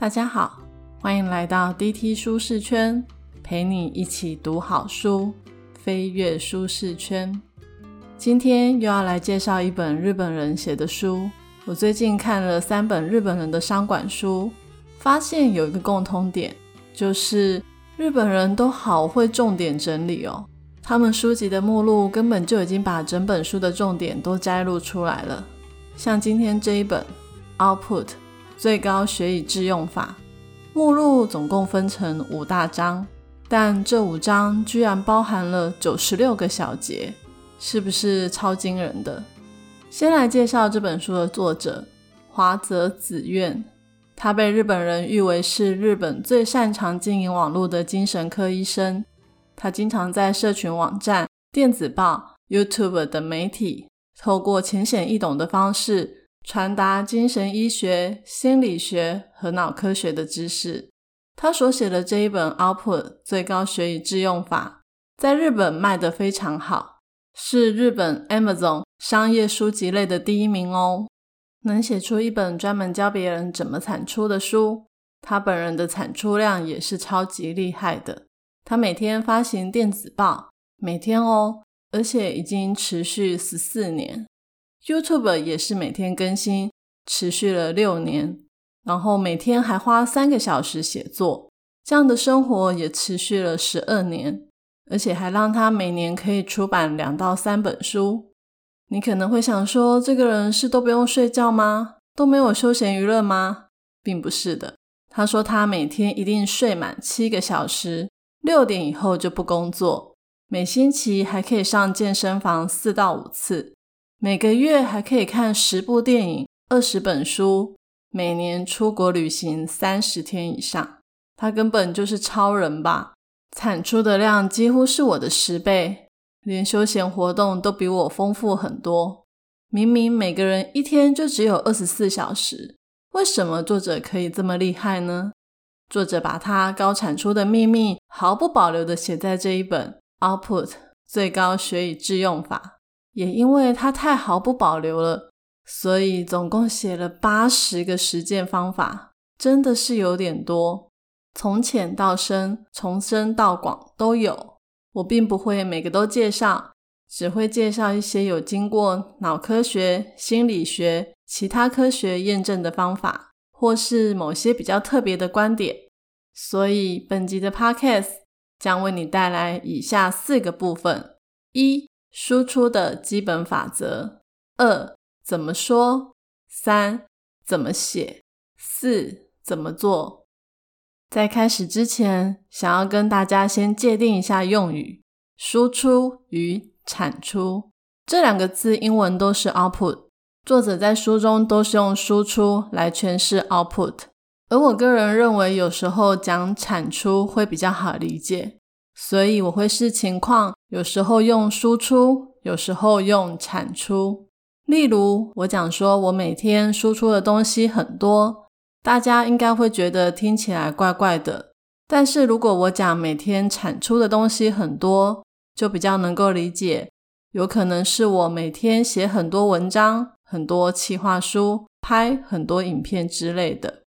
大家好，欢迎来到 DT 舒适圈，陪你一起读好书，飞跃舒适圈。今天又要来介绍一本日本人写的书。我最近看了三本日本人的商管书，发现有一个共通点，就是日本人都好会重点整理哦。他们书籍的目录根本就已经把整本书的重点都摘录出来了。像今天这一本 Output。最高学以致用法目录总共分成五大章，但这五章居然包含了九十六个小节，是不是超惊人的？先来介绍这本书的作者华泽子苑，他被日本人誉为是日本最擅长经营网络的精神科医生。他经常在社群网站、电子报、YouTube 等媒体，透过浅显易懂的方式。传达精神医学、心理学和脑科学的知识。他所写的这一本《Output 最高学以致用法》在日本卖得非常好，是日本 Amazon 商业书籍类的第一名哦。能写出一本专门教别人怎么产出的书，他本人的产出量也是超级厉害的。他每天发行电子报，每天哦，而且已经持续十四年。YouTube 也是每天更新，持续了六年，然后每天还花三个小时写作，这样的生活也持续了十二年，而且还让他每年可以出版两到三本书。你可能会想说，这个人是都不用睡觉吗？都没有休闲娱乐吗？并不是的，他说他每天一定睡满七个小时，六点以后就不工作，每星期还可以上健身房四到五次。每个月还可以看十部电影、二十本书，每年出国旅行三十天以上。他根本就是超人吧？产出的量几乎是我的十倍，连休闲活动都比我丰富很多。明明每个人一天就只有二十四小时，为什么作者可以这么厉害呢？作者把他高产出的秘密毫不保留的写在这一本《Output 最高学以致用法》。也因为他太毫不保留了，所以总共写了八十个实践方法，真的是有点多。从浅到深，从深到广都有。我并不会每个都介绍，只会介绍一些有经过脑科学、心理学、其他科学验证的方法，或是某些比较特别的观点。所以本集的 Podcast 将为你带来以下四个部分：一。输出的基本法则：二、怎么说；三、怎么写；四、怎么做。在开始之前，想要跟大家先界定一下用语：输出与产出这两个字，英文都是 output。作者在书中都是用输出来诠释 output，而我个人认为，有时候讲产出会比较好理解。所以我会视情况，有时候用输出，有时候用产出。例如，我讲说我每天输出的东西很多，大家应该会觉得听起来怪怪的。但是如果我讲每天产出的东西很多，就比较能够理解。有可能是我每天写很多文章、很多企划书、拍很多影片之类的。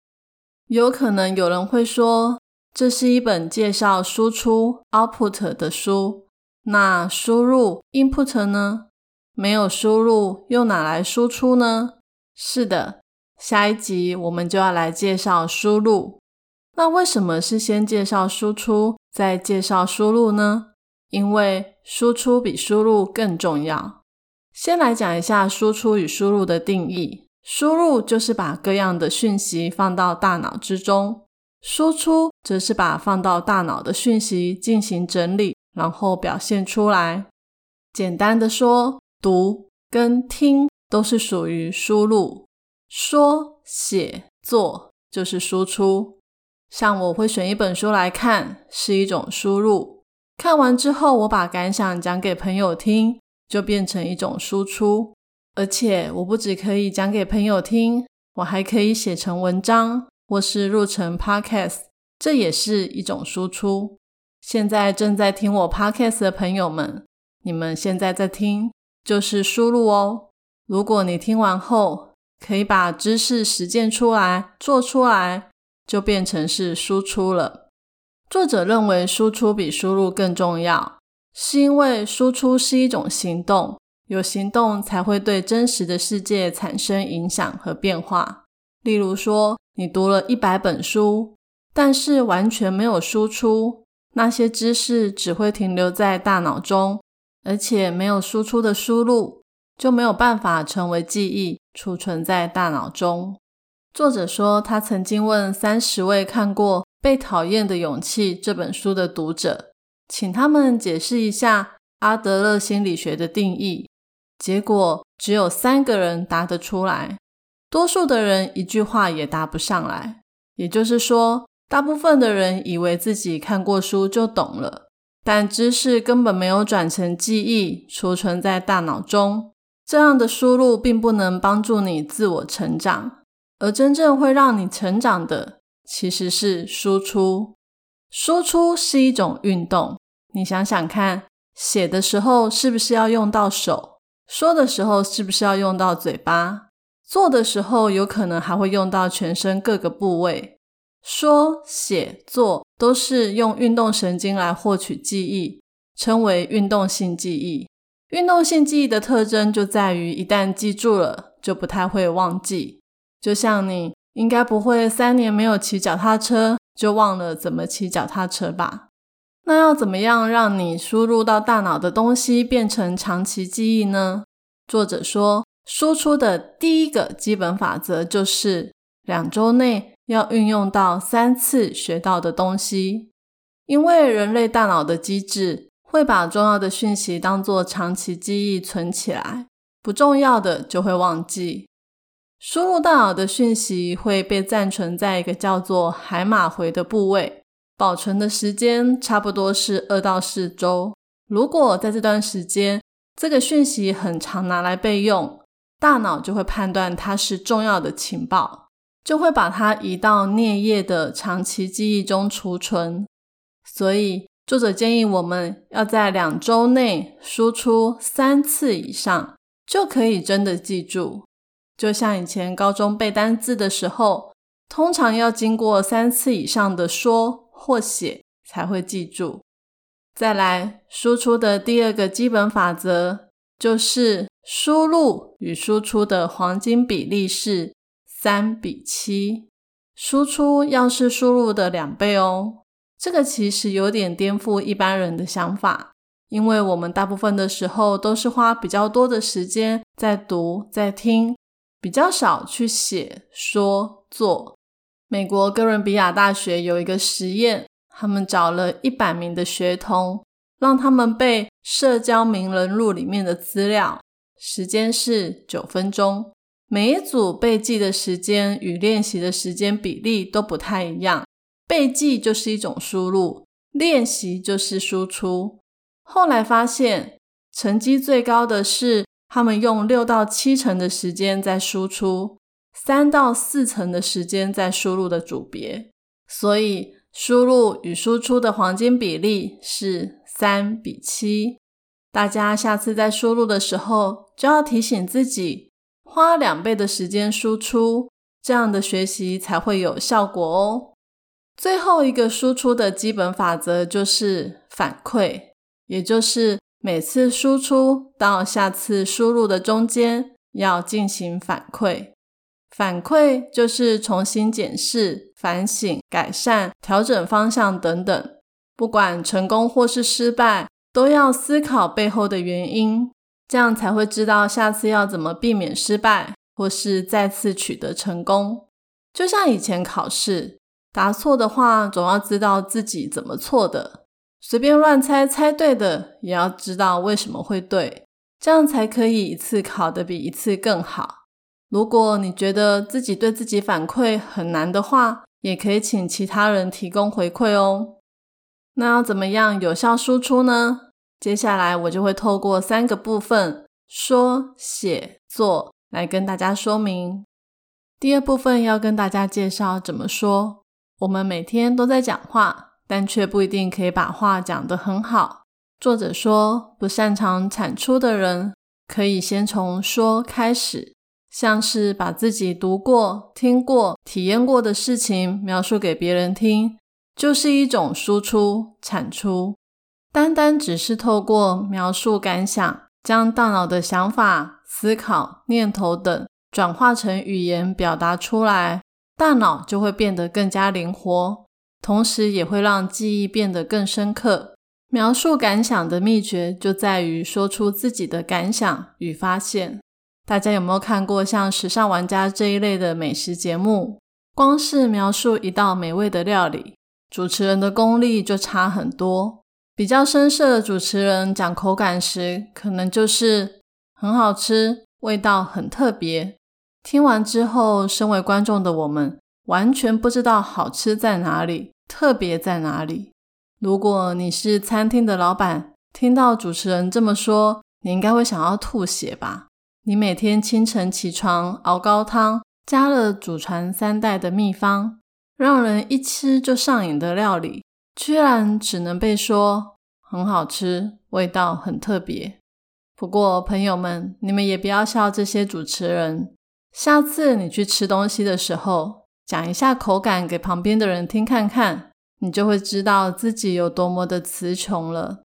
有可能有人会说。这是一本介绍输出 （output） 的书。那输入 （input） 呢？没有输入又哪来输出呢？是的，下一集我们就要来介绍输入。那为什么是先介绍输出，再介绍输入呢？因为输出比输入更重要。先来讲一下输出与输入的定义。输入就是把各样的讯息放到大脑之中。输出则是把放到大脑的讯息进行整理，然后表现出来。简单的说，读跟听都是属于输入，说、写、做就是输出。像我会选一本书来看，是一种输入。看完之后，我把感想讲给朋友听，就变成一种输出。而且，我不只可以讲给朋友听，我还可以写成文章。或是入成 Podcast，这也是一种输出。现在正在听我 Podcast 的朋友们，你们现在在听就是输入哦。如果你听完后可以把知识实践出来、做出来，就变成是输出了。作者认为输出比输入更重要，是因为输出是一种行动，有行动才会对真实的世界产生影响和变化。例如说，你读了一百本书，但是完全没有输出，那些知识只会停留在大脑中，而且没有输出的输入，就没有办法成为记忆，储存在大脑中。作者说，他曾经问三十位看过《被讨厌的勇气》这本书的读者，请他们解释一下阿德勒心理学的定义。结果只有三个人答得出来，多数的人一句话也答不上来。也就是说，大部分的人以为自己看过书就懂了，但知识根本没有转成记忆，储存在大脑中。这样的输入并不能帮助你自我成长。而真正会让你成长的，其实是输出。输出是一种运动。你想想看，写的时候是不是要用到手？说的时候是不是要用到嘴巴？做的时候有可能还会用到全身各个部位。说、写、做都是用运动神经来获取记忆，称为运动性记忆。运动性记忆的特征就在于，一旦记住了，就不太会忘记。就像你应该不会三年没有骑脚踏车就忘了怎么骑脚踏车吧？那要怎么样让你输入到大脑的东西变成长期记忆呢？作者说，输出的第一个基本法则就是两周内要运用到三次学到的东西，因为人类大脑的机制会把重要的讯息当做长期记忆存起来，不重要的就会忘记。输入大脑的讯息会被暂存在一个叫做海马回的部位，保存的时间差不多是二到四周。如果在这段时间，这个讯息很常拿来备用，大脑就会判断它是重要的情报，就会把它移到颞叶的长期记忆中储存。所以，作者建议我们要在两周内输出三次以上，就可以真的记住。就像以前高中背单字的时候，通常要经过三次以上的说或写才会记住。再来，输出的第二个基本法则就是输入与输出的黄金比例是三比七，输出要是输入的两倍哦。这个其实有点颠覆一般人的想法，因为我们大部分的时候都是花比较多的时间在读、在听。比较少去写、说、做。美国哥伦比亚大学有一个实验，他们找了一百名的学童，让他们背社交名人录里面的资料，时间是九分钟。每一组背记的时间与练习的时间比例都不太一样。背记就是一种输入，练习就是输出。后来发现，成绩最高的是。他们用六到七成的时间在输出，三到四成的时间在输入的组别，所以输入与输出的黄金比例是三比七。大家下次在输入的时候，就要提醒自己花两倍的时间输出，这样的学习才会有效果哦。最后一个输出的基本法则就是反馈，也就是。每次输出到下次输入的中间要进行反馈，反馈就是重新检视、反省、改善、调整方向等等。不管成功或是失败，都要思考背后的原因，这样才会知道下次要怎么避免失败，或是再次取得成功。就像以前考试，答错的话，总要知道自己怎么错的。随便乱猜，猜对的也要知道为什么会对，这样才可以一次考得比一次更好。如果你觉得自己对自己反馈很难的话，也可以请其他人提供回馈哦。那要怎么样有效输出呢？接下来我就会透过三个部分说、写、做来跟大家说明。第二部分要跟大家介绍怎么说。我们每天都在讲话。但却不一定可以把话讲得很好。作者说，不擅长产出的人可以先从说开始，像是把自己读过、听过、体验过的事情描述给别人听，就是一种输出、产出。单单只是透过描述感想，将大脑的想法、思考、念头等转化成语言表达出来，大脑就会变得更加灵活，同时也会让记忆变得更深刻。描述感想的秘诀就在于说出自己的感想与发现。大家有没有看过像《时尚玩家》这一类的美食节目？光是描述一道美味的料理，主持人的功力就差很多。比较深色的主持人讲口感时，可能就是很好吃，味道很特别。听完之后，身为观众的我们完全不知道好吃在哪里，特别在哪里。如果你是餐厅的老板，听到主持人这么说，你应该会想要吐血吧？你每天清晨起床熬高汤，加了祖传三代的秘方，让人一吃就上瘾的料理。居然只能被说很好吃，味道很特别。不过朋友们，你们也不要笑这些主持人。下次你去吃东西的时候，讲一下口感给旁边的人听看看，你就会知道自己有多么的词穷了。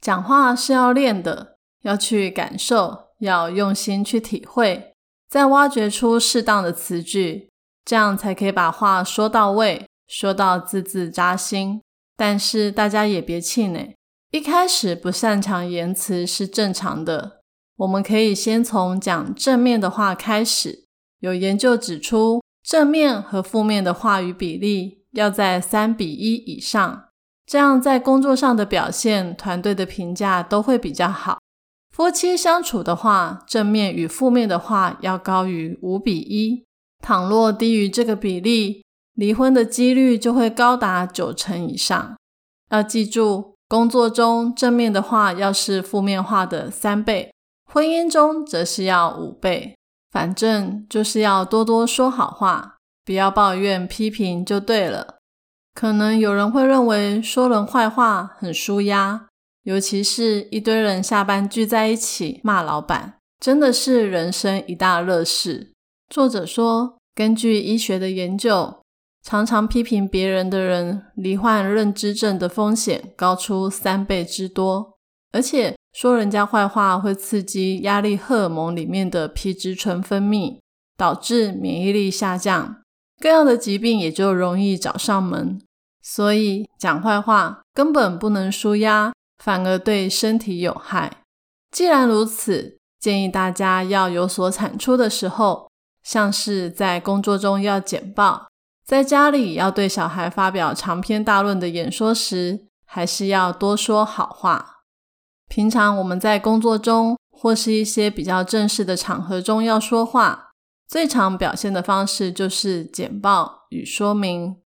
讲话是要练的，要去感受，要用心去体会，再挖掘出适当的词句，这样才可以把话说到位，说到字字扎心。但是大家也别气馁，一开始不擅长言辞是正常的。我们可以先从讲正面的话开始。有研究指出，正面和负面的话语比例要在三比一以上，这样在工作上的表现、团队的评价都会比较好。夫妻相处的话，正面与负面的话要高于五比一，倘若低于这个比例。离婚的几率就会高达九成以上。要记住，工作中正面的话要是负面话的三倍，婚姻中则是要五倍。反正就是要多多说好话，不要抱怨批评就对了。可能有人会认为说人坏话很舒压，尤其是一堆人下班聚在一起骂老板，真的是人生一大乐事。作者说，根据医学的研究。常常批评别人的人，罹患认知症的风险高出三倍之多。而且说人家坏话会刺激压力荷尔蒙里面的皮质醇分泌，导致免疫力下降，各样的疾病也就容易找上门。所以讲坏话根本不能舒压，反而对身体有害。既然如此，建议大家要有所产出的时候，像是在工作中要简报。在家里要对小孩发表长篇大论的演说时，还是要多说好话。平常我们在工作中或是一些比较正式的场合中要说话，最常表现的方式就是简报与说明。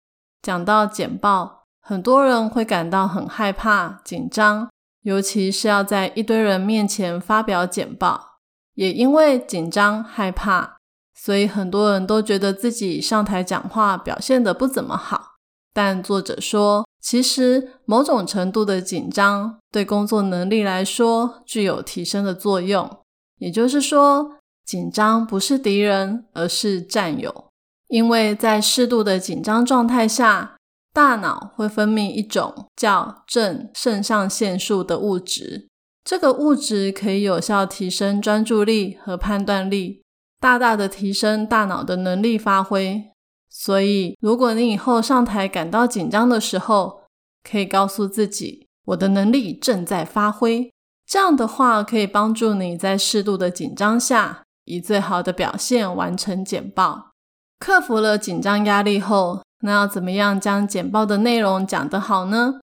讲到简报，很多人会感到很害怕、紧张，尤其是要在一堆人面前发表简报，也因为紧张害怕。所以很多人都觉得自己上台讲话表现得不怎么好，但作者说，其实某种程度的紧张对工作能力来说具有提升的作用。也就是说，紧张不是敌人，而是战友。因为在适度的紧张状态下，大脑会分泌一种叫正肾上腺素的物质，这个物质可以有效提升专注力和判断力。大大的提升大脑的能力发挥，所以如果你以后上台感到紧张的时候，可以告诉自己：“我的能力正在发挥。”这样的话可以帮助你在适度的紧张下，以最好的表现完成简报。克服了紧张压力后，那要怎么样将简报的内容讲得好呢？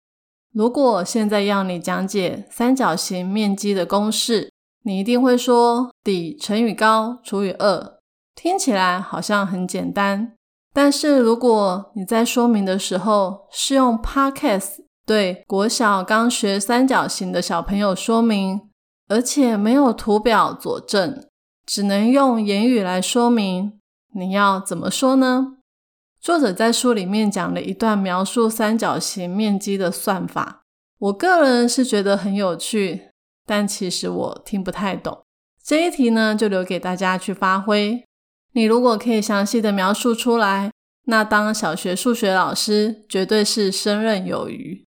如果现在要你讲解三角形面积的公式。你一定会说底乘以高除以二，听起来好像很简单。但是如果你在说明的时候是用 Podcast 对国小刚学三角形的小朋友说明，而且没有图表佐证，只能用言语来说明，你要怎么说呢？作者在书里面讲了一段描述三角形面积的算法，我个人是觉得很有趣。但其实我听不太懂这一题呢，就留给大家去发挥。你如果可以详细的描述出来，那当小学数学老师绝对是胜任有余。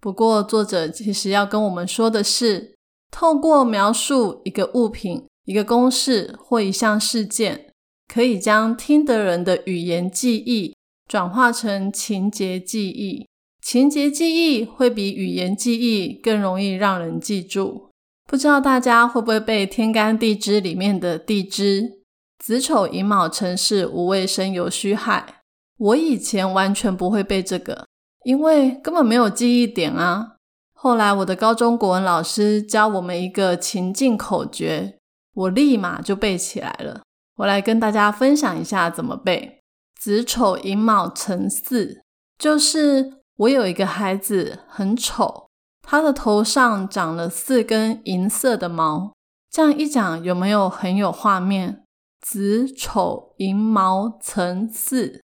不过，作者其实要跟我们说的是，透过描述一个物品、一个公式或一项事件，可以将听的人的语言记忆转化成情节记忆。情节记忆会比语言记忆更容易让人记住。不知道大家会不会背《天干地支》里面的地支？子丑寅卯辰巳午未申酉戌亥，我以前完全不会背这个，因为根本没有记忆点啊。后来我的高中国文老师教我们一个情境口诀，我立马就背起来了。我来跟大家分享一下怎么背：子丑寅卯辰巳，就是我有一个孩子很丑，他的头上长了四根银色的毛。这样一讲，有没有很有画面？子丑寅卯辰巳，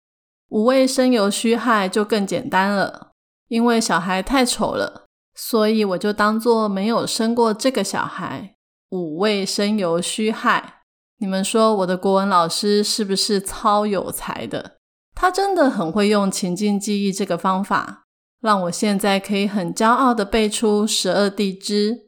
五位申酉戌亥就更简单了。因为小孩太丑了，所以我就当做没有生过这个小孩。五位申酉戌亥，你们说我的国文老师是不是超有才的？他真的很会用情境记忆这个方法，让我现在可以很骄傲的背出十二地支。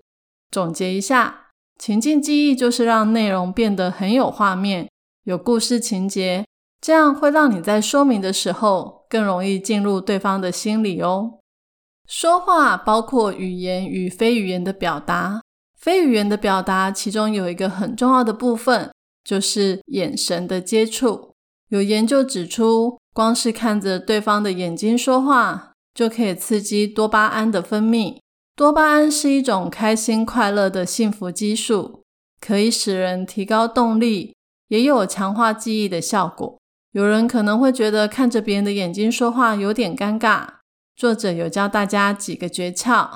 总结一下。情境记忆就是让内容变得很有画面、有故事情节，这样会让你在说明的时候更容易进入对方的心里哦。说话包括语言与非语言的表达，非语言的表达其中有一个很重要的部分，就是眼神的接触。有研究指出，光是看着对方的眼睛说话，就可以刺激多巴胺的分泌。多巴胺是一种开心快乐的幸福激素，可以使人提高动力，也有强化记忆的效果。有人可能会觉得看着别人的眼睛说话有点尴尬，作者有教大家几个诀窍。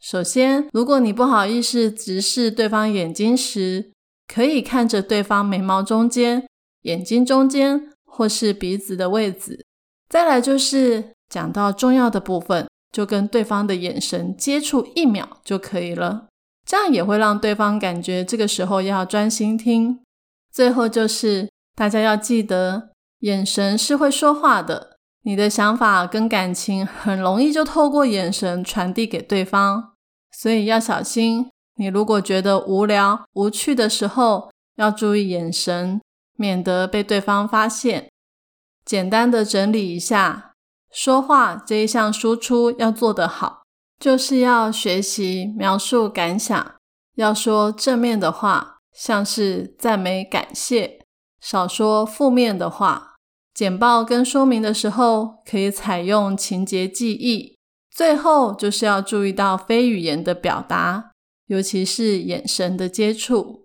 首先，如果你不好意思直视对方眼睛时，可以看着对方眉毛中间、眼睛中间或是鼻子的位置。再来就是讲到重要的部分。就跟对方的眼神接触一秒就可以了，这样也会让对方感觉这个时候要专心听。最后就是大家要记得，眼神是会说话的，你的想法跟感情很容易就透过眼神传递给对方，所以要小心。你如果觉得无聊无趣的时候，要注意眼神，免得被对方发现。简单的整理一下。说话这一项输出要做得好，就是要学习描述感想，要说正面的话，像是赞美、感谢，少说负面的话。简报跟说明的时候，可以采用情节记忆。最后就是要注意到非语言的表达，尤其是眼神的接触。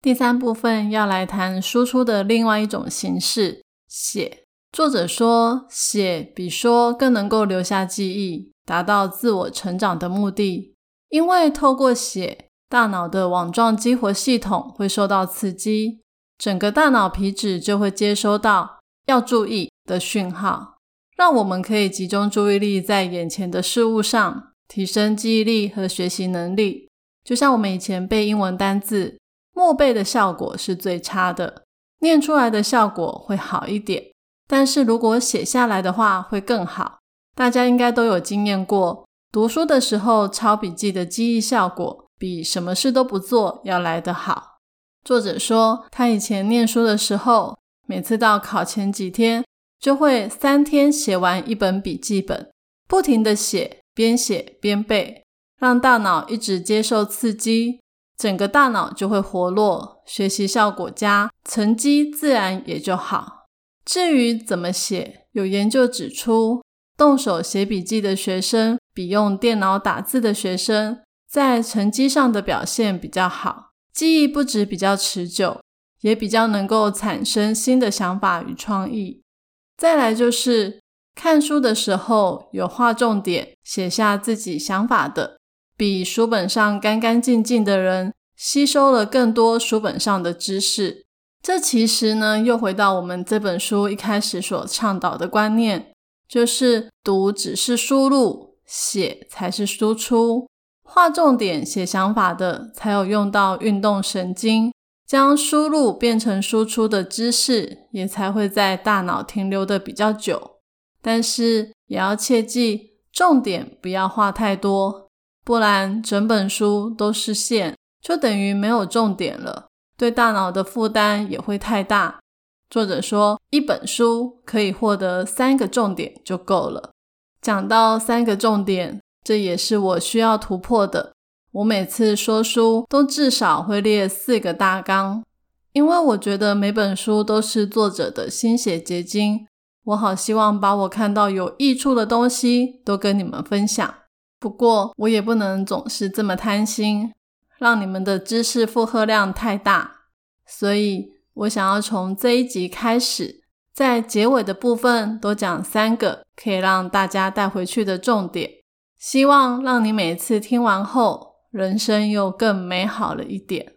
第三部分要来谈输出的另外一种形式——写。作者说，写比说更能够留下记忆，达到自我成长的目的。因为透过写，大脑的网状激活系统会受到刺激，整个大脑皮质就会接收到要注意的讯号，让我们可以集中注意力在眼前的事物上，提升记忆力和学习能力。就像我们以前背英文单字，默背的效果是最差的，念出来的效果会好一点。但是如果写下来的话会更好，大家应该都有经验过，读书的时候抄笔记的记忆效果比什么事都不做要来得好。作者说，他以前念书的时候，每次到考前几天，就会三天写完一本笔记本，不停的写，边写边背，让大脑一直接受刺激，整个大脑就会活络，学习效果佳，成绩自然也就好。至于怎么写，有研究指出，动手写笔记的学生比用电脑打字的学生在成绩上的表现比较好，记忆不止比较持久，也比较能够产生新的想法与创意。再来就是看书的时候有画重点，写下自己想法的，比书本上干干净净的人吸收了更多书本上的知识。这其实呢，又回到我们这本书一开始所倡导的观念，就是读只是输入，写才是输出。画重点、写想法的，才有用到运动神经，将输入变成输出的知识也才会在大脑停留的比较久。但是也要切记，重点不要画太多，不然整本书都是线，就等于没有重点了，对大脑的负担也会太大。作者说，一本书可以获得三个重点就够了。讲到三个重点，这也是我需要突破的。我每次说书都至少会列四个大纲，因为我觉得每本书都是作者的心血结晶，我好希望把我看到有益处的东西都跟你们分享。不过我也不能总是这么贪心，让你们的知识负荷量太大。所以我想要从这一集开始，在结尾的部分多讲三个可以让大家带回去的重点，希望让你每次听完后。人生又更美好了一点。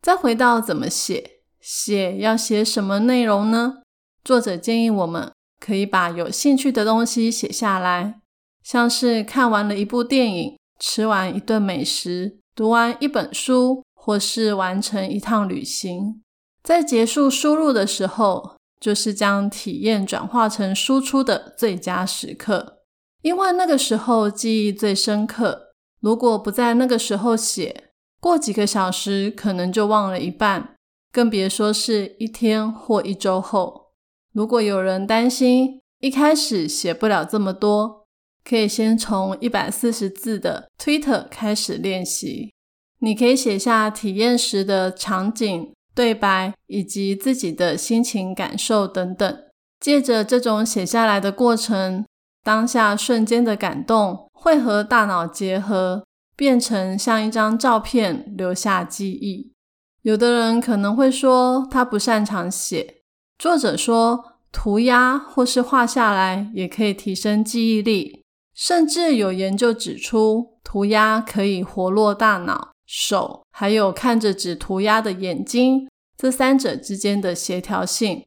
再回到怎么写，写要写什么内容呢？作者建议我们可以把有兴趣的东西写下来，像是看完了一部电影、吃完一顿美食、读完一本书，或是完成一趟旅行。在结束输入的时候，就是将体验转化成输出的最佳时刻，因为那个时候记忆最深刻。如果不在那个时候写，过几个小时可能就忘了一半，更别说是一天或一周后。如果有人担心一开始写不了这么多，可以先从一百四十字的 Twitter 开始练习。你可以写下体验时的场景、对白以及自己的心情感受等等。借着这种写下来的过程，当下瞬间的感动。会和大脑结合，变成像一张照片，留下记忆。有的人可能会说他不擅长写，作者说涂鸦或是画下来也可以提升记忆力，甚至有研究指出涂鸦可以活络大脑、手，还有看着纸涂鸦的眼睛，这三者之间的协调性，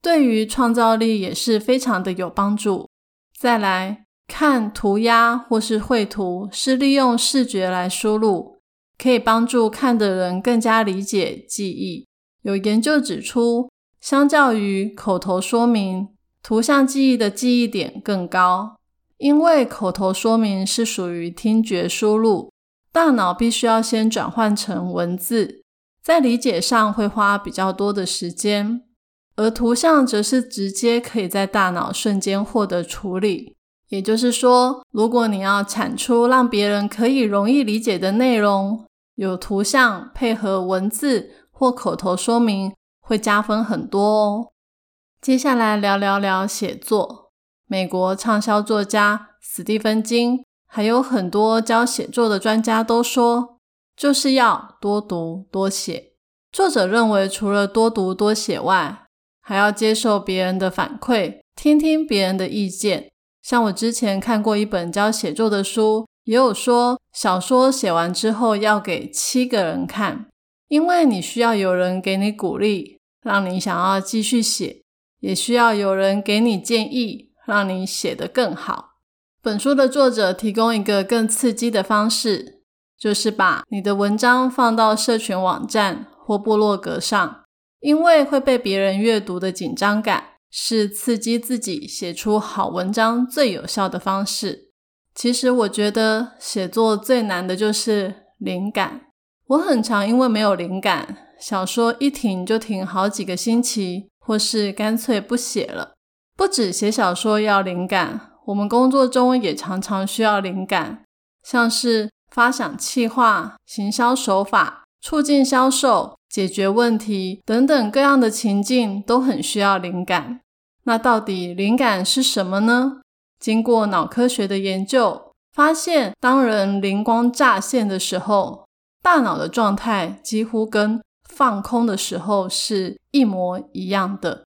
对于创造力也是非常的有帮助。再来。看涂鸦或是绘图，是利用视觉来输入，可以帮助看的人更加理解记忆。有研究指出，相较于口头说明，图像记忆的记忆点更高，因为口头说明是属于听觉输入，大脑必须要先转换成文字，在理解上会花比较多的时间，而图像则是直接可以在大脑瞬间获得处理。也就是说，如果你要产出让别人可以容易理解的内容，有图像配合文字或口头说明，会加分很多哦。接下来聊聊聊写作。美国畅销作家史蒂芬金，还有很多教写作的专家都说，就是要多读多写。作者认为，除了多读多写外，还要接受别人的反馈，听听别人的意见。像我之前看过一本教写作的书，也有说小说写完之后要给七个人看，因为你需要有人给你鼓励，让你想要继续写，也需要有人给你建议，让你写得更好。本书的作者提供一个更刺激的方式，就是把你的文章放到社群网站或部落格上，因为会被别人阅读的紧张感。是刺激自己写出好文章最有效的方式。其实我觉得写作最难的就是灵感。我很常因为没有灵感，小说一停就停好几个星期，或是干脆不写了。不止写小说要灵感，我们工作中也常常需要灵感，像是发想企划、行销手法、促进销售。解决问题等等各样的情境都很需要灵感。那到底灵感是什么呢？经过脑科学的研究，发现当人灵光乍现的时候，大脑的状态几乎跟放空的时候是一模一样的。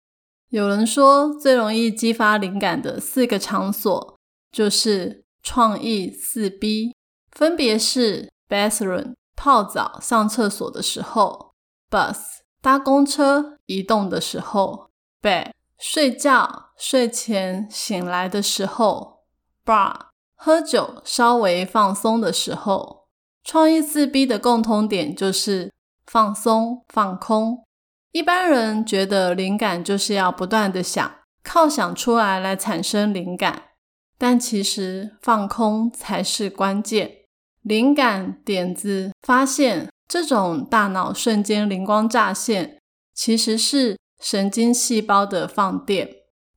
有人说，最容易激发灵感的四个场所就是创意四 B，分别是 bathroom 泡澡、上厕所的时候。bus 搭公车移动的时候，bed 睡觉睡前醒来的时候，bar 喝酒稍微放松的时候。创意四 B 的共通点就是放松、放空。一般人觉得灵感就是要不断的想，靠想出来来产生灵感，但其实放空才是关键。灵感、点子、发现这种大脑瞬间灵光乍现，其实是神经细胞的放电，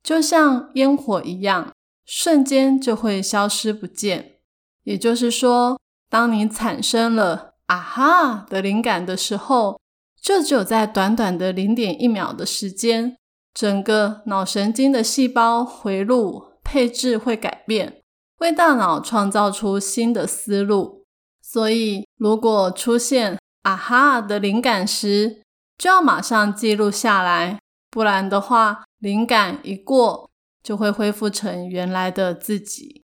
就像烟火一样，瞬间就会消失不见。也就是说，当你产生了“啊哈”的灵感的时候，这只有在短短的零点一秒的时间，整个脑神经的细胞回路配置会改变，为大脑创造出新的思路。所以，如果出现“啊哈”的灵感时，就要马上记录下来，不然的话，灵感一过，就会恢复成原来的自己。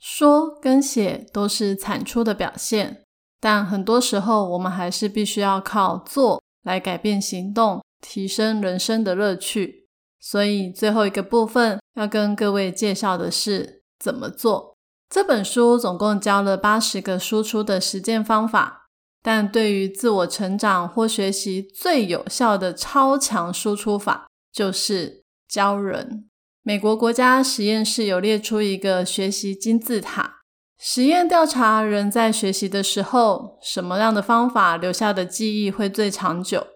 说跟写都是产出的表现，但很多时候我们还是必须要靠做。来改变行动，提升人生的乐趣。所以最后一个部分要跟各位介绍的是怎么做。这本书总共教了八十个输出的实践方法，但对于自我成长或学习最有效的超强输出法就是教人。美国国家实验室有列出一个学习金字塔，实验调查人在学习的时候，什么样的方法留下的记忆会最长久？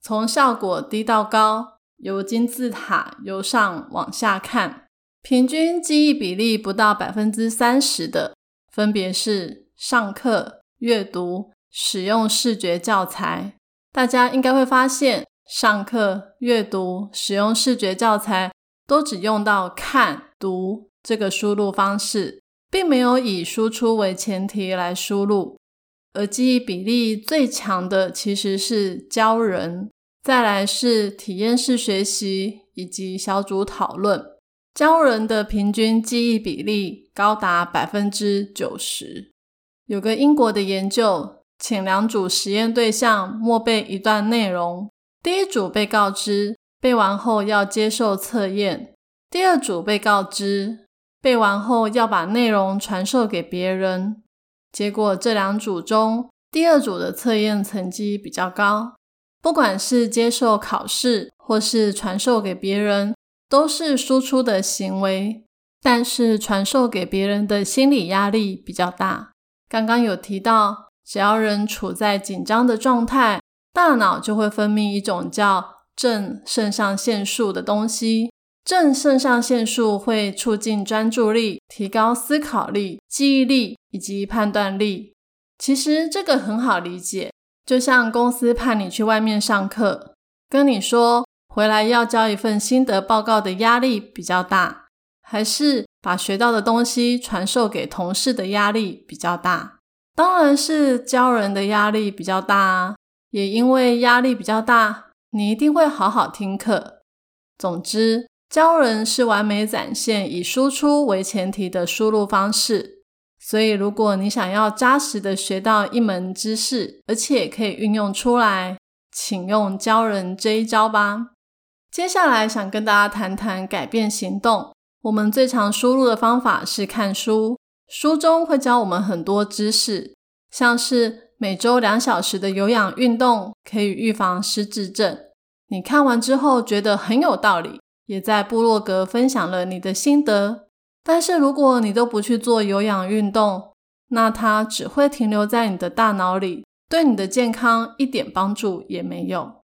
从效果低到高，由金字塔由上往下看，平均记忆比例不到百分之三十的，分别是上课、阅读、使用视觉教材。大家应该会发现，上课、阅读、使用视觉教材都只用到看、读这个输入方式。并没有以输出为前提来输入，而记忆比例最强的其实是教人，再来是体验式学习以及小组讨论。教人的平均记忆比例高达百分之九十。有个英国的研究，请两组实验对象默背一段内容，第一组被告知背完后要接受测验，第二组被告知。背完后要把内容传授给别人，结果这两组中，第二组的测验成绩比较高。不管是接受考试或是传授给别人，都是输出的行为，但是传授给别人的心理压力比较大。刚刚有提到，只要人处在紧张的状态，大脑就会分泌一种叫正肾上腺素的东西。正肾上腺素会促进专注力、提高思考力、记忆力以及判断力。其实这个很好理解，就像公司派你去外面上课，跟你说回来要交一份心得报告的压力比较大，还是把学到的东西传授给同事的压力比较大？当然是教人的压力比较大啊！也因为压力比较大，你一定会好好听课。总之。教人是完美展现以输出为前提的输入方式，所以如果你想要扎实的学到一门知识，而且可以运用出来，请用教人这一招吧。接下来想跟大家谈谈改变行动。我们最常输入的方法是看书，书中会教我们很多知识，像是每周两小时的有氧运动可以预防失智症。你看完之后觉得很有道理。也在部落格分享了你的心得，但是如果你都不去做有氧运动，那它只会停留在你的大脑里，对你的健康一点帮助也没有。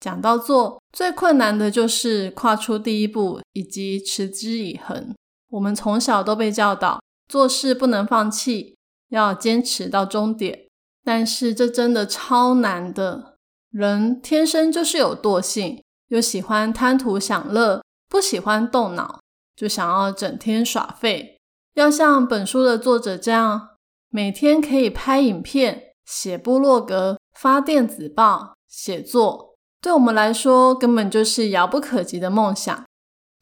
讲到做，最困难的就是跨出第一步以及持之以恒。我们从小都被教导做事不能放弃，要坚持到终点，但是这真的超难的。人天生就是有惰性。又喜欢贪图享乐，不喜欢动脑，就想要整天耍废。要像本书的作者这样，每天可以拍影片、写部落格、发电子报、写作，对我们来说根本就是遥不可及的梦想。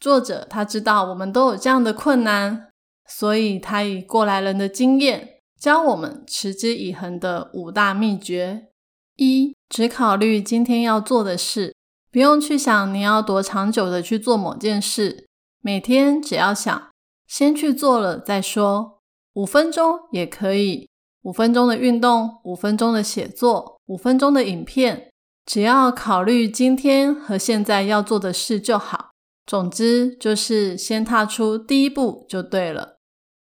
作者他知道我们都有这样的困难，所以他以过来人的经验教我们持之以恒的五大秘诀：一、只考虑今天要做的事。不用去想你要多长久的去做某件事，每天只要想先去做了再说，五分钟也可以，五分钟的运动，五分钟的写作，五分钟的影片，只要考虑今天和现在要做的事就好。总之，就是先踏出第一步就对了。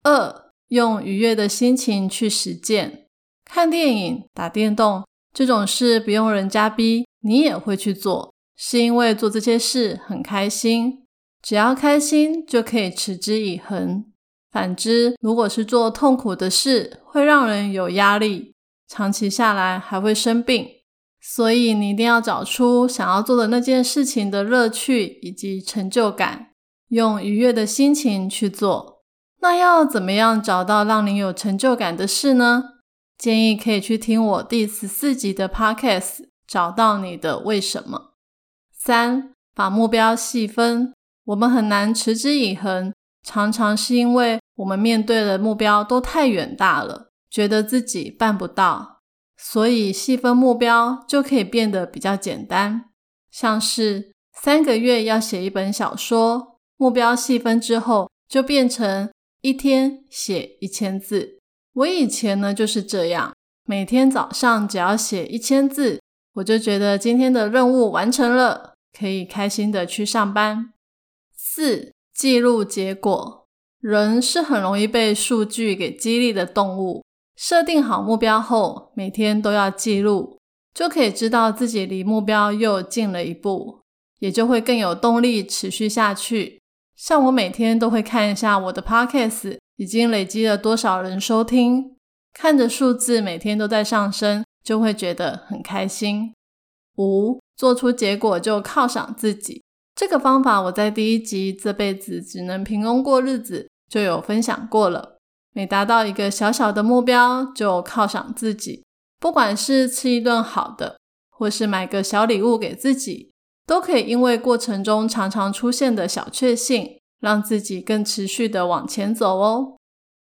二，用愉悦的心情去实践。看电影、打电动这种事，不用人家逼，你也会去做，是因为做这些事很开心。只要开心，就可以持之以恒。反之，如果是做痛苦的事，会让人有压力，长期下来还会生病。所以，你一定要找出想要做的那件事情的乐趣以及成就感，用愉悦的心情去做。那要怎么样找到让你有成就感的事呢？建议可以去听我第十四集的 Podcast，找到你的为什么。三，把目标细分。我们很难持之以恒，常常是因为我们面对的目标都太远大了，觉得自己办不到，所以细分目标就可以变得比较简单。像是三个月要写一本小说，目标细分之后就变成一天写一千字。我以前呢就是这样，每天早上只要写一千字，我就觉得今天的任务完成了，可以开心的去上班。四、记录结果。人是很容易被数据给激励的动物。设定好目标后，每天都要记录，就可以知道自己离目标又近了一步，也就会更有动力持续下去。像我每天都会看一下我的 podcast 已经累积了多少人收听，看着数字每天都在上升，就会觉得很开心。五、做出结果就犒赏自己。这个方法我在第一集《这辈子只能平庸过日子》就有分享过了。每达到一个小小的目标，就犒赏自己，不管是吃一顿好的，或是买个小礼物给自己，都可以因为过程中常常出现的小确幸，让自己更持续的往前走哦。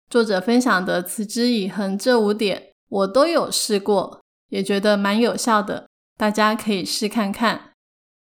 作者分享的持之以恒这五点，我都有试过，也觉得蛮有效的，大家可以试看看。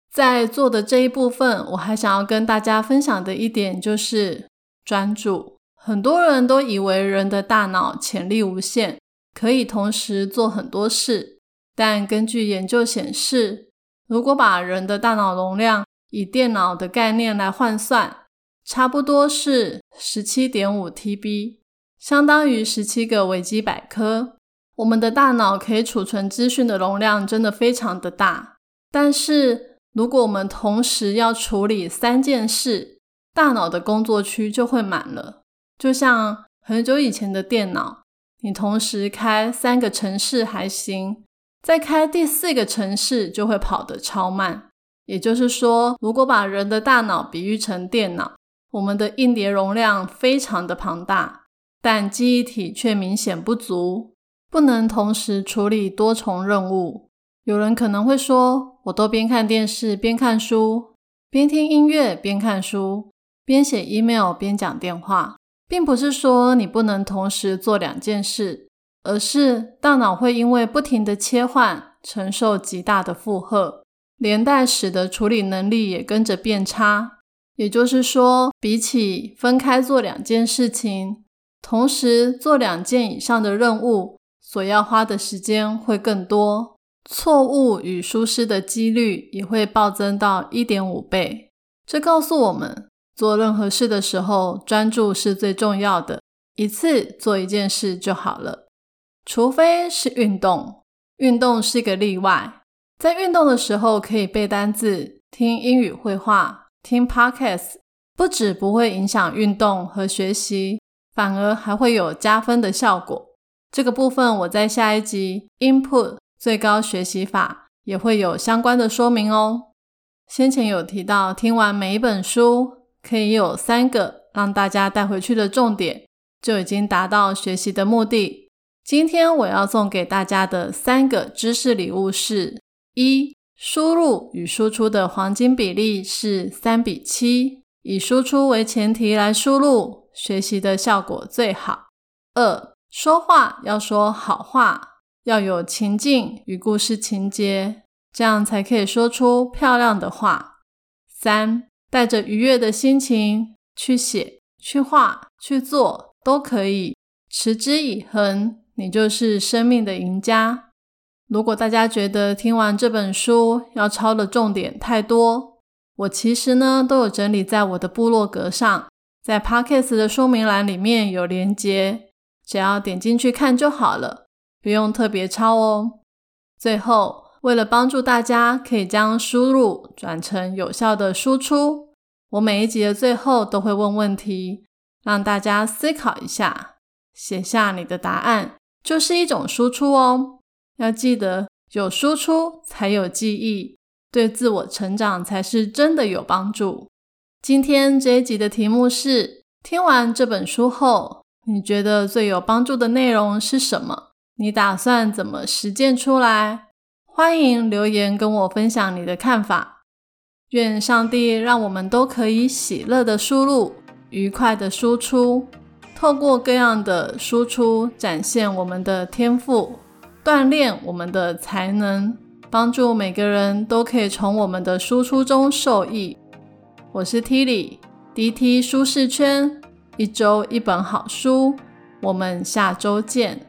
在做的这一部分，我还想要跟大家分享的一点就是专注。很多人都以为人的大脑潜力无限，可以同时做很多事。但根据研究显示，如果把人的大脑容量以电脑的概念来换算，差不多是十七点五 TB，相当于十七个维基百科。我们的大脑可以储存资讯的容量真的非常的大，但是。如果我们同时要处理三件事，大脑的工作区就会满了。就像很久以前的电脑，你同时开三个城市还行，再开第四个城市就会跑得超慢。也就是说，如果把人的大脑比喻成电脑，我们的硬碟容量非常的庞大，但记忆体却明显不足，不能同时处理多重任务。有人可能会说，我都边看电视边看书，边听音乐边看书，边写 email 边讲电话，并不是说你不能同时做两件事，而是大脑会因为不停的切换，承受极大的负荷，连带使得处理能力也跟着变差。也就是说，比起分开做两件事情，同时做两件以上的任务，所要花的时间会更多。错误与疏失的几率也会暴增到一点五倍。这告诉我们，做任何事的时候，专注是最重要的。一次做一件事就好了，除非是运动。运动是一个例外，在运动的时候可以背单字、听英语绘画、听 podcast，不止不会影响运动和学习，反而还会有加分的效果。这个部分我在下一集 input。最高学习法也会有相关的说明哦。先前有提到，听完每一本书可以有三个让大家带回去的重点，就已经达到学习的目的。今天我要送给大家的三个知识礼物是：一、输入与输出的黄金比例是三比七，以输出为前提来输入，学习的效果最好；二、说话要说好话。要有情境与故事情节，这样才可以说出漂亮的话。三，带着愉悦的心情去写、去画、去做，都可以持之以恒，你就是生命的赢家。如果大家觉得听完这本书要抄的重点太多，我其实呢都有整理在我的部落格上，在 Podcast 的说明栏里面有连接，只要点进去看就好了，不用特别抄哦。最后，为了帮助大家可以将输入转成有效的输出，我每一集的最后都会问问题，让大家思考一下，写下你的答案，就是一种输出哦。要记得，有输出才有记忆，对自我成长才是真的有帮助。今天这一集的题目是：听完这本书后，你觉得最有帮助的内容是什么？你打算怎么实践出来？欢迎留言跟我分享你的看法。愿上帝让我们都可以喜乐的输入，愉快的输出，透过各样的输出展现我们的天赋。锻炼我们的才能，帮助每个人都可以从我们的输出中受益。我是 Tilly，DT 舒适圈，一周一本好书，我们下周见。